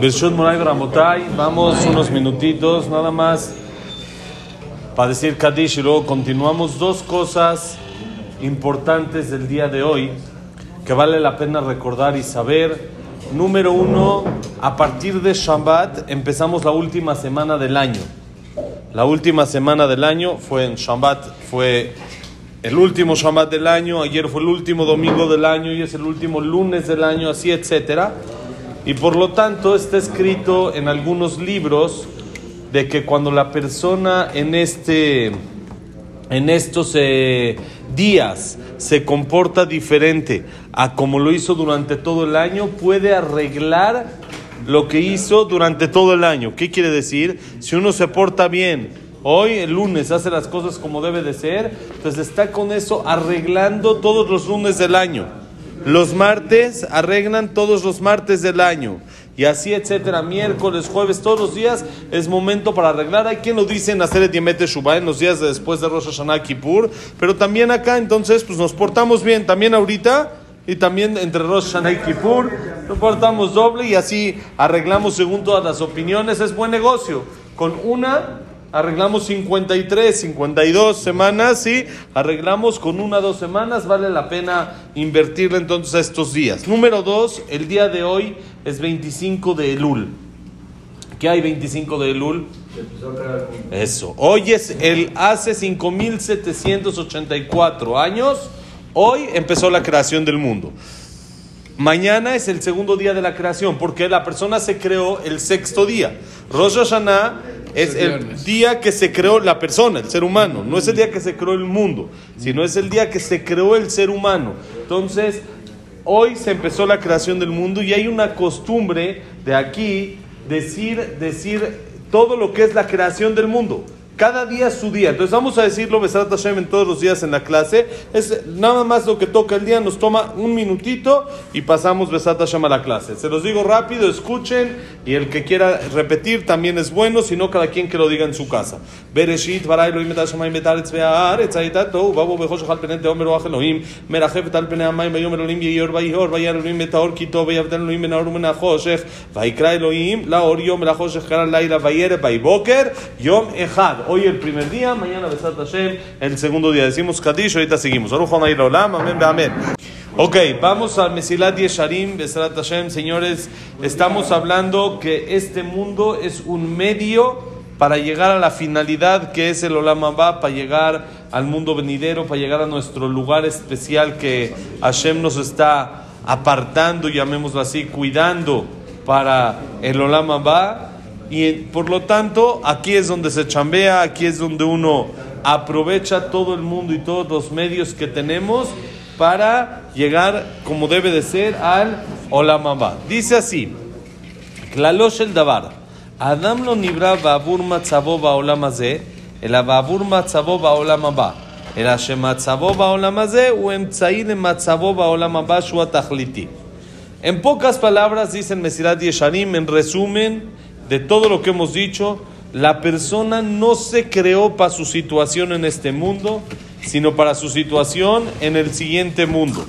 Bershut Moray Ramotay, vamos unos minutitos nada más para decir Kadish y luego continuamos. Dos cosas importantes del día de hoy que vale la pena recordar y saber. Número uno, a partir de Shabbat empezamos la última semana del año. La última semana del año fue en Shabbat, fue el último Shabbat del año, ayer fue el último domingo del año y es el último lunes del año, así, etcétera. Y por lo tanto está escrito en algunos libros de que cuando la persona en, este, en estos eh, días se comporta diferente a como lo hizo durante todo el año, puede arreglar lo que hizo durante todo el año. ¿Qué quiere decir? Si uno se porta bien, hoy, el lunes, hace las cosas como debe de ser, pues está con eso arreglando todos los lunes del año. Los martes arreglan todos los martes del año. Y así, etcétera, miércoles, jueves, todos los días es momento para arreglar. Hay quien lo dice en hacer Diemete Shubá en los días después de Rosh Hashanah Kippur, pero también acá, entonces, pues nos portamos bien, también ahorita y también entre Rosh Hashanah y Kippur, nos portamos doble y así arreglamos según todas las opiniones. Es buen negocio. Con una arreglamos 53, 52 semanas, ¿sí? Arreglamos con una o dos semanas, vale la pena invertirle entonces a estos días. Número dos, el día de hoy es 25 de Elul. ¿Qué hay 25 de Elul? Eso. Hoy es el hace 5784 años. Hoy empezó la creación del mundo. Mañana es el segundo día de la creación, porque la persona se creó el sexto día. Rosh Hashanah es el día que se creó la persona, el ser humano. No es el día que se creó el mundo, sino es el día que se creó el ser humano. Entonces, hoy se empezó la creación del mundo y hay una costumbre de aquí decir, decir todo lo que es la creación del mundo. Cada día su día. Entonces vamos a decirlo, Besrat Hashem, en todos los días en la clase. Es nada más lo que toca el día, nos toma un minutito y pasamos Besrat Hashem a la clase. Se los digo rápido, escuchen y el que quiera repetir también es bueno, si no cada quien que lo diga en su casa. Bereshit, varay Elohim et Hashemayim et Aretz ve'aretz hayitato, babu bechosh chal penet omer oach Elohim, merachef tal pene amayim vayom Elohim yeyor vayor, vayar Elohim et haor kito, vayavden Elohim ben aorum en achoshech, vayikra Elohim, la or yom el achoshech kara laila vayere vayboker, yom echad. Hoy el primer día, mañana Besat Hashem, el segundo día. Decimos Kadish, ahorita seguimos. amén, amén. Ok, vamos al Mesilat Yesharim, Besat Hashem. Señores, estamos hablando que este mundo es un medio para llegar a la finalidad que es el Olam Abba, para llegar al mundo venidero, para llegar a nuestro lugar especial que Hashem nos está apartando, llamémoslo así, cuidando para el Olam Abba. Y por lo tanto, aquí es donde se chambea, aquí es donde uno aprovecha todo el mundo y todos los medios que tenemos para llegar como debe de ser al Olamabá. Dice así, Klalosh el Dabar, Adam lo nibra babur matzaboba olamaze, el babur matzaboba olamabá, el ashem matzaboba olamaze, u emtzain matzaboba olamabá shua. En pocas palabras dicen Mesirat Yesharim, en resumen, de todo lo que hemos dicho, la persona no se creó para su situación en este mundo, sino para su situación en el siguiente mundo.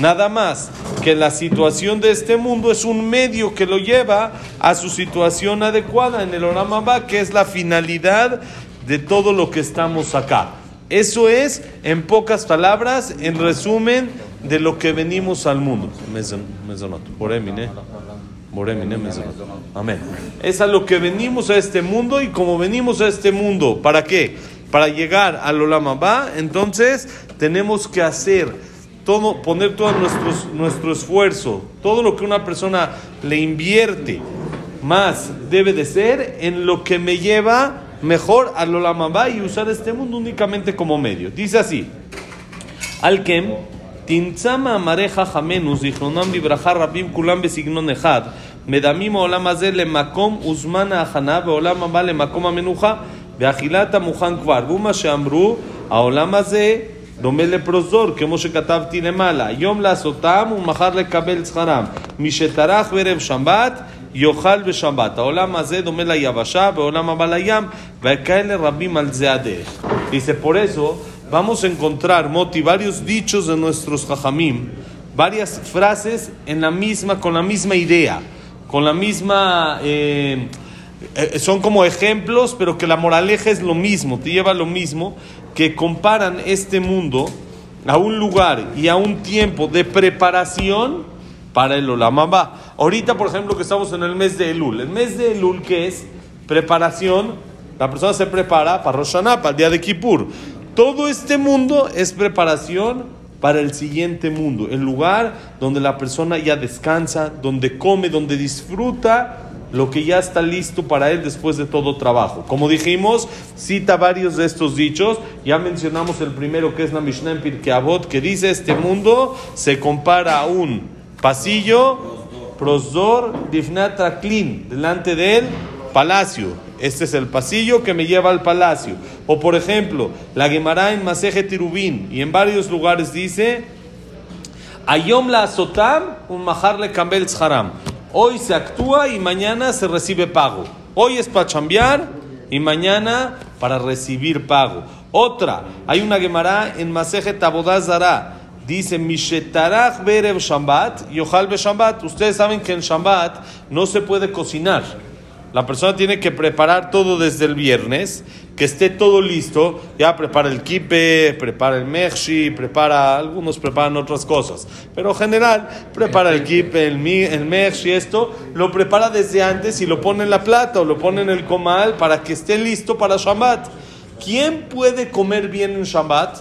Nada más que la situación de este mundo es un medio que lo lleva a su situación adecuada en el Oramamba, que es la finalidad de todo lo que estamos acá. Eso es, en pocas palabras, en resumen, de lo que venimos al mundo. Por. Amén. Es a lo que venimos a este mundo y como venimos a este mundo, ¿para qué? Para llegar al Olam entonces tenemos que hacer todo, poner todo nuestro, nuestro esfuerzo, todo lo que una persona le invierte, más debe de ser en lo que me lleva mejor al Olam y usar este mundo únicamente como medio. Dice así, Alkem, Tintzama amareja jamenus, zichronam vibraja rabim kulam besignon echad, מדמים העולם הזה למקום וזמן ההכנה, ועולם הבא למקום המנוחה, ואכילת המוכן כבר. והוא מה שאמרו, העולם הזה דומה לפרוזור, כמו שכתבתי למעלה. יום לעשותם ומחר לקבל שכרם. מי שטרח בערב שבת, יאכל בשבת. העולם הזה דומה ליבשה, ועולם הבא לים, וכאלה רבים על זה הדרך. Dice, por eso vamos a encontrar, Moti, varios dichos de nuestros jajamim, varias frases en la misma, con la misma idea. con la misma... Eh, eh, son como ejemplos, pero que la moraleja es lo mismo, te lleva lo mismo, que comparan este mundo a un lugar y a un tiempo de preparación para el Olamamba. Ahorita, por ejemplo, que estamos en el mes de Elul. El mes de Elul, que es preparación, la persona se prepara para Rosh para el día de Kippur. Todo este mundo es preparación para el siguiente mundo, el lugar donde la persona ya descansa, donde come, donde disfruta lo que ya está listo para él después de todo trabajo. Como dijimos, cita varios de estos dichos. Ya mencionamos el primero que es la Mishnah en que dice: Este mundo se compara a un pasillo, prosdor, difnata clean, delante del palacio. Este es el pasillo que me lleva al palacio. O por ejemplo, la Gemara en Maseje Tirubín y en varios lugares dice: Ayom la azotam, un maharle kambel haram. Hoy se actúa y mañana se recibe pago. Hoy es para chambear y mañana para recibir pago. Otra, hay una Gemara en Maseje Tabodazara. Dice, Mishetarach Berev Shambat y Shambat. Ustedes saben que en Shambat no se puede cocinar. La persona tiene que preparar todo desde el viernes, que esté todo listo. Ya prepara el kipe, prepara el mechshi, prepara, algunos preparan otras cosas. Pero en general, prepara el kipe, el, el esto, lo prepara desde antes y lo pone en la plata o lo pone en el comal para que esté listo para Shabbat. ¿Quién puede comer bien en Shabbat?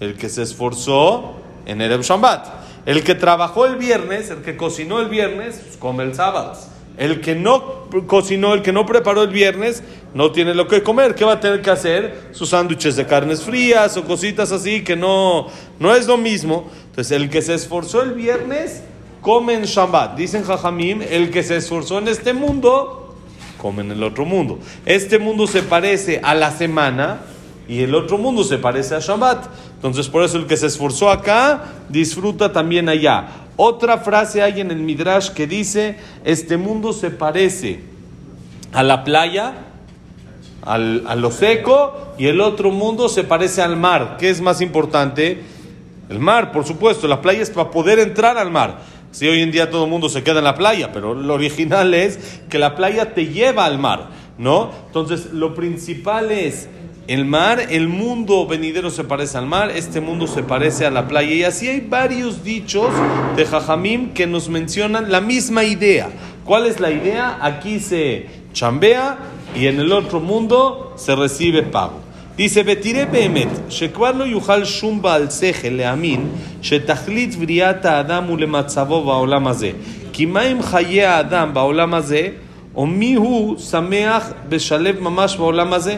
El que se esforzó en el Shabbat. El que trabajó el viernes, el que cocinó el viernes, pues come el sábado. El que no cocinó, el que no preparó el viernes, no tiene lo que comer. ¿Qué va a tener que hacer? Sus sándwiches de carnes frías o cositas así que no, no es lo mismo. Entonces, el que se esforzó el viernes, come en Shabbat. Dicen Jajamim, el que se esforzó en este mundo, come en el otro mundo. Este mundo se parece a la semana y el otro mundo se parece a Shabbat. Entonces, por eso el que se esforzó acá, disfruta también allá. Otra frase hay en el Midrash que dice, este mundo se parece a la playa, al, a lo seco, y el otro mundo se parece al mar. ¿Qué es más importante? El mar, por supuesto. La playa es para poder entrar al mar. Si hoy en día todo el mundo se queda en la playa, pero lo original es que la playa te lleva al mar, ¿no? Entonces, lo principal es el mar, el mundo venidero se parece al mar, este mundo se parece a la playa. Y así hay varios dichos de Jajamim que nos mencionan la misma idea. ¿Cuál es la idea? Aquí se chambea y en el otro mundo se recibe pago. Dice, Betire Behemet, שכבר לא יוכל שום בעל שכל להאמין שתכלית בריאת האדם הוא למצבו בעולם הזה. כי מה עם חיי האדם בעולם הזה, או מי הוא שמח בשלב ממש בעולם הזה?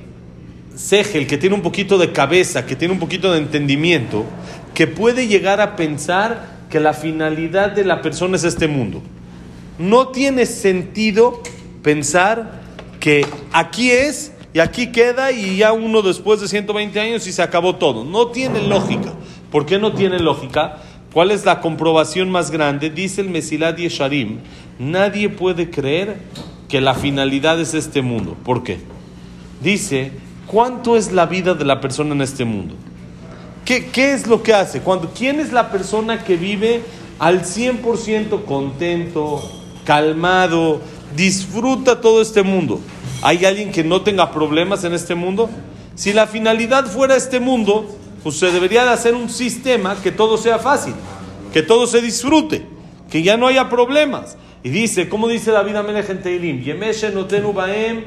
Segel, que tiene un poquito de cabeza, que tiene un poquito de entendimiento, que puede llegar a pensar que la finalidad de la persona es este mundo. No tiene sentido pensar que aquí es y aquí queda y ya uno después de 120 años y se acabó todo. No tiene lógica. ¿Por qué no tiene lógica? ¿Cuál es la comprobación más grande? Dice el Mesilad Yesharim, nadie puede creer que la finalidad es este mundo. ¿Por qué? Dice ¿Cuánto es la vida de la persona en este mundo? ¿Qué, es lo que hace? Cuando, ¿Quién es la persona que vive al 100% contento, calmado, disfruta todo este mundo? ¿Hay alguien que no tenga problemas en este mundo? Si la finalidad fuera este mundo, pues se debería de hacer un sistema que todo sea fácil, que todo se disfrute, que ya no haya problemas. Y dice, ¿cómo dice David Amelech en Teilim? Yemeshe notenu baem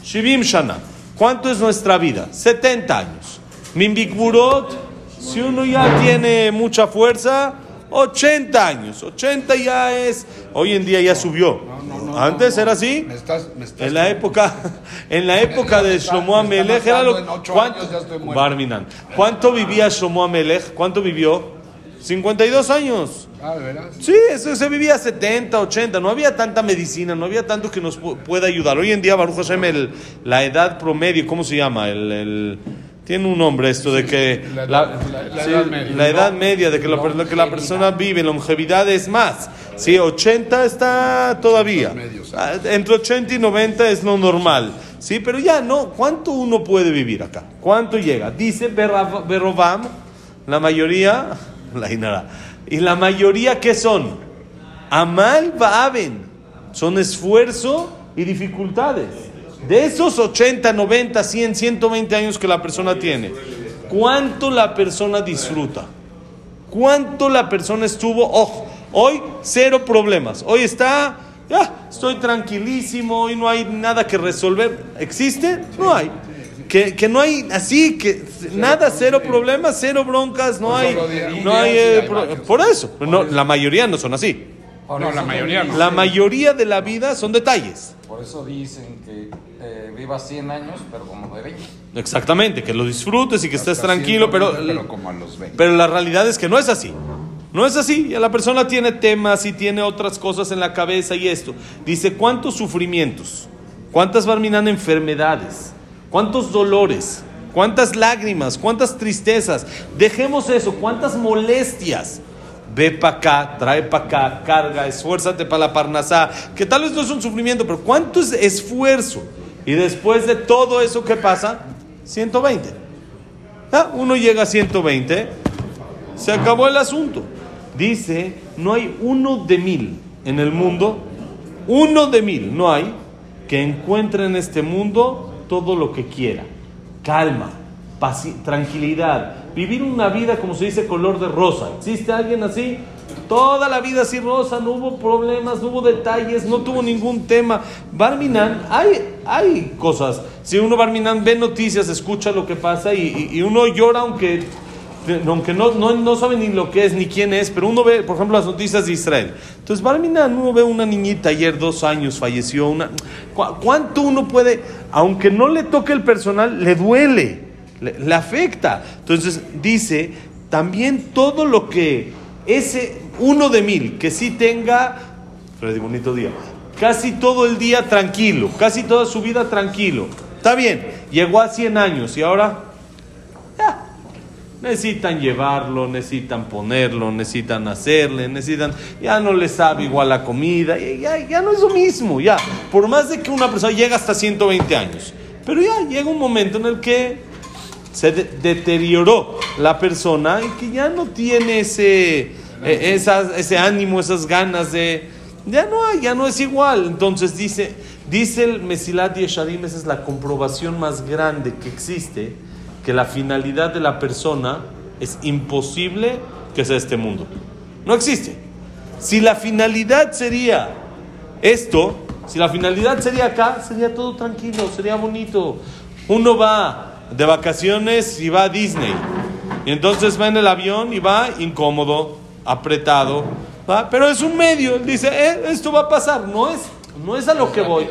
shivim shana. ¿Cuánto es nuestra vida? 70 años. Mimbikburot, si uno ya tiene mucha fuerza, 80 años. 80 ya es, hoy en día ya subió. Antes era así. en la época, en la época de Shlomo Amelech era lo ¿cuánto, ¿Cuánto vivía Shlomo Amelech? ¿Cuánto vivió? 52 años. Ah, ¿de veras? Sí, eso se vivía 70, 80, no había tanta medicina, no había tanto que nos pu- pueda ayudar. Hoy en día, Baruch Hashem, el- la edad promedio, ¿cómo se llama? El, el- tiene un nombre esto de que la edad- la- la sí, edad media. la edad media de que per- que la persona vive, longevidad es más. Sí, 80 está todavía. Ah, Entre 80 y 90 es lo normal. Sí, pero ya no. ¿Cuánto uno puede vivir acá? ¿Cuánto llega? Dice Berrovam, la mayoría, la Inara. Y la mayoría, ¿qué son? Amal Baaben. Son esfuerzo y dificultades. De esos 80, 90, 100, 120 años que la persona tiene, ¿cuánto la persona disfruta? ¿Cuánto la persona estuvo? Ojo, hoy cero problemas. Hoy está, estoy tranquilísimo, hoy no hay nada que resolver. ¿Existe? No hay. Que, que no hay así, que nada, cero problemas, cero broncas, no hay, no hay, eh, pro- por eso. No, la mayoría no son así. Por No, la mayoría no. La mayoría de la vida son detalles. Por eso dicen que eh, vivas 100 años, pero como de 20. Exactamente, que lo disfrutes y que estés Hasta tranquilo, pero, 120, pero como a los 20. pero la realidad es que no es así. No es así. La persona tiene temas y tiene otras cosas en la cabeza y esto. Dice, ¿cuántos sufrimientos? ¿Cuántas barminan enfermedades? ¿Cuántos dolores? ¿Cuántas lágrimas? ¿Cuántas tristezas? Dejemos eso. ¿Cuántas molestias? Ve para acá, trae para acá, carga, esfuérzate para la parnasá. Que tal vez no es un sufrimiento, pero ¿cuánto es esfuerzo? Y después de todo eso que pasa, 120. Ah, Uno llega a 120, se acabó el asunto. Dice, no hay uno de mil en el mundo, uno de mil, no hay, que encuentre en este mundo todo lo que quiera. Calma, tranquilidad, vivir una vida, como se dice, color de rosa. ¿Existe alguien así? Toda la vida así rosa, no hubo problemas, no hubo detalles, no tuvo ningún tema. Barminan, hay, hay cosas. Si uno Barminan ve noticias, escucha lo que pasa y, y- y uno llora aunque, aunque no, no, no sabe ni lo que es ni quién es, pero uno ve, por ejemplo, las noticias de Israel. Entonces, Barminan, uno ve una niñita ayer, dos años, falleció. Una, ¿cu- ¿Cuánto uno puede, aunque no le toque el personal, le duele, le, le afecta? Entonces, dice, también todo lo que ese uno de mil que sí tenga, Freddy, bonito día, casi todo el día tranquilo, casi toda su vida tranquilo. Está bien, llegó a 100 años y ahora necesitan llevarlo, necesitan ponerlo, necesitan hacerle, necesitan, ya no le sabe igual la comida, ya, ya, ya no es lo mismo, ya. Por más de que una persona llega hasta 120 años, pero ya llega un momento en el que se de- deterioró la persona y que ya no tiene ese, eh, esas- ese ánimo, esas ganas de... Ya no hay, ya no es igual. Entonces dice, dice el Mesilat Yesharim, esa es la comprobación más grande que existe, que la finalidad de la persona es imposible que sea este mundo. No existe. Si la finalidad sería esto, si la finalidad sería acá, sería todo tranquilo, sería bonito. Uno va de vacaciones y va a Disney. Y entonces va en el avión y va incómodo, apretado. ¿va? Pero es un medio. Él dice, "Eh, esto va a pasar. No es, no es a lo que voy.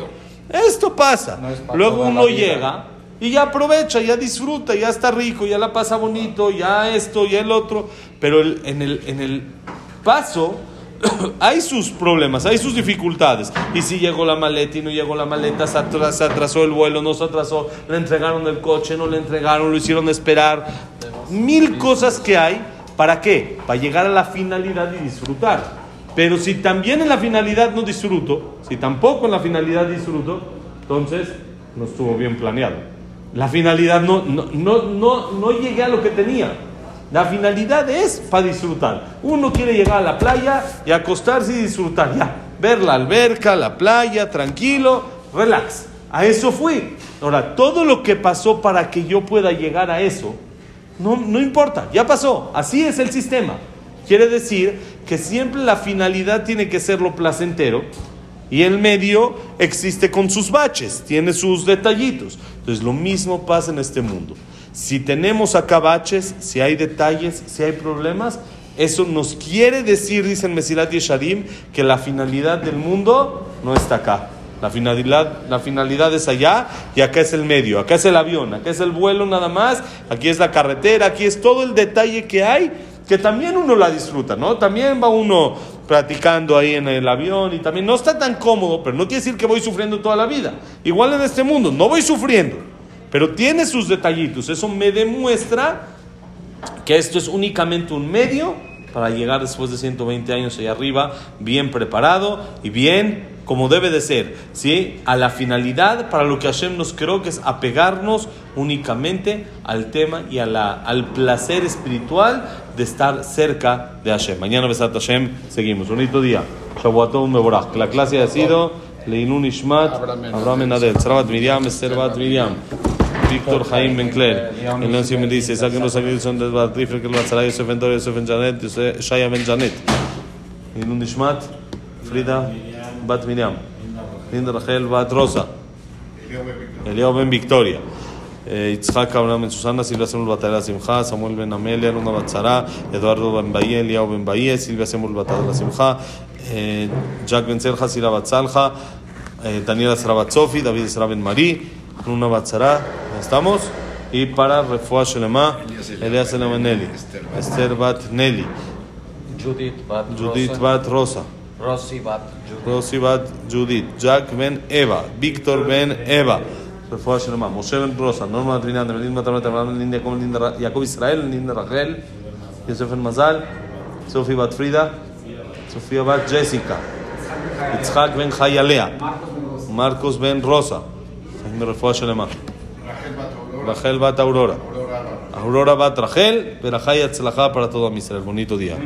Esto pasa. No es para Luego uno llega y ya aprovecha, ya disfruta, ya está rico, ya la pasa bonito, ya esto, ya el otro. Pero en, el, en el paso hay sus problemas, hay sus dificultades. Y si llegó la maleta y no llegó la maleta, se, atra- se atrasó el vuelo, no se atrasó, le entregaron el coche, no le entregaron, lo hicieron esperar. Mil cosas que hay. ¿Para qué? Para llegar a la finalidad y disfrutar. Pero si también en la finalidad no disfruto, si tampoco en la finalidad disfruto, entonces no estuvo bien planeado. La finalidad no, no, no, no, no llegué a lo que tenía. La finalidad es para disfrutar. Uno quiere llegar a la playa y acostarse y disfrutar. Ya, ver la alberca, la playa, tranquilo, relax. A eso fui. Ahora, todo lo que pasó para que yo pueda llegar a eso, no, no importa, ya pasó. Así es el sistema. Quiere decir que siempre la finalidad tiene que ser lo placentero y el medio existe con sus baches, tiene sus detallitos. Entonces lo mismo pasa en este mundo. Si tenemos acá baches, si hay detalles, si hay problemas, eso nos quiere decir, dicen Mesilat y Shadim, que la finalidad del mundo no está acá. La finalidad, la finalidad es allá y acá es el medio, acá es el avión, acá es el vuelo nada más, aquí es la carretera, aquí es todo el detalle que hay, que también uno la disfruta, ¿no? También va uno platicando ahí en el avión y también no está tan cómodo, pero no quiere decir que voy sufriendo toda la vida. Igual en este mundo, no voy sufriendo, pero tiene sus detallitos. Eso me demuestra que esto es únicamente un medio para llegar después de 120 años allá arriba, bien preparado y bien como debe de ser, ¿sí? A la finalidad para lo que Hashem nos creó, que es apegarnos únicamente al tema y a la, al placer espiritual de estar cerca de Hashem. Mañana, Besat Hashem, seguimos. Bonito día. Shavuatón Meborach. La clase ha sido Leinun Ishmat, Abraham Enadel, Sarabat Miriam, Esther Bat Miriam. Víctor Jaime Bencler. El Nancy me dice, saquen los sacrificios son de Batrifre, que el Batzara, Yosef Ben Dor, Yosef Ben Janet, Yosef- Shaya Ben Janet. Leinun Ishmat, Frida Bat Miriam. Linda Rachel Bat Rosa. Eliao Ben Victoria. Eh, יצחק אברהם בן סוסנה, סילביה סמול בת אלה שמחה, סמואל בן עמליה, לונה בת שרה, אדוארדו בן באיה, אליהו בן באיה, סילביה סמול בת אלה שמחה, eh, ג'ק בן צלחה, סילה בת סלחה, eh, Sofi, David Sara ben Marí, Luna bat Sara, ¿ya estamos? Y para Refuah Shelema, Elias Elema Nelly, Esther bat Nelly, Judith Bat Judith Rosa, bat Rosa, Rosy Bat Judith. Rosy bat Judith, Jack ben Eva, Víctor ben Eva, Ben Rosa, Jacob Israel, Rachel, ben Mazal, bat Jessica, ben Marcos ben Rosa, Rachel bat Aurora, Aurora. Bat Rachel, Berajá y Atzlajá para todo Israel. Bonito día.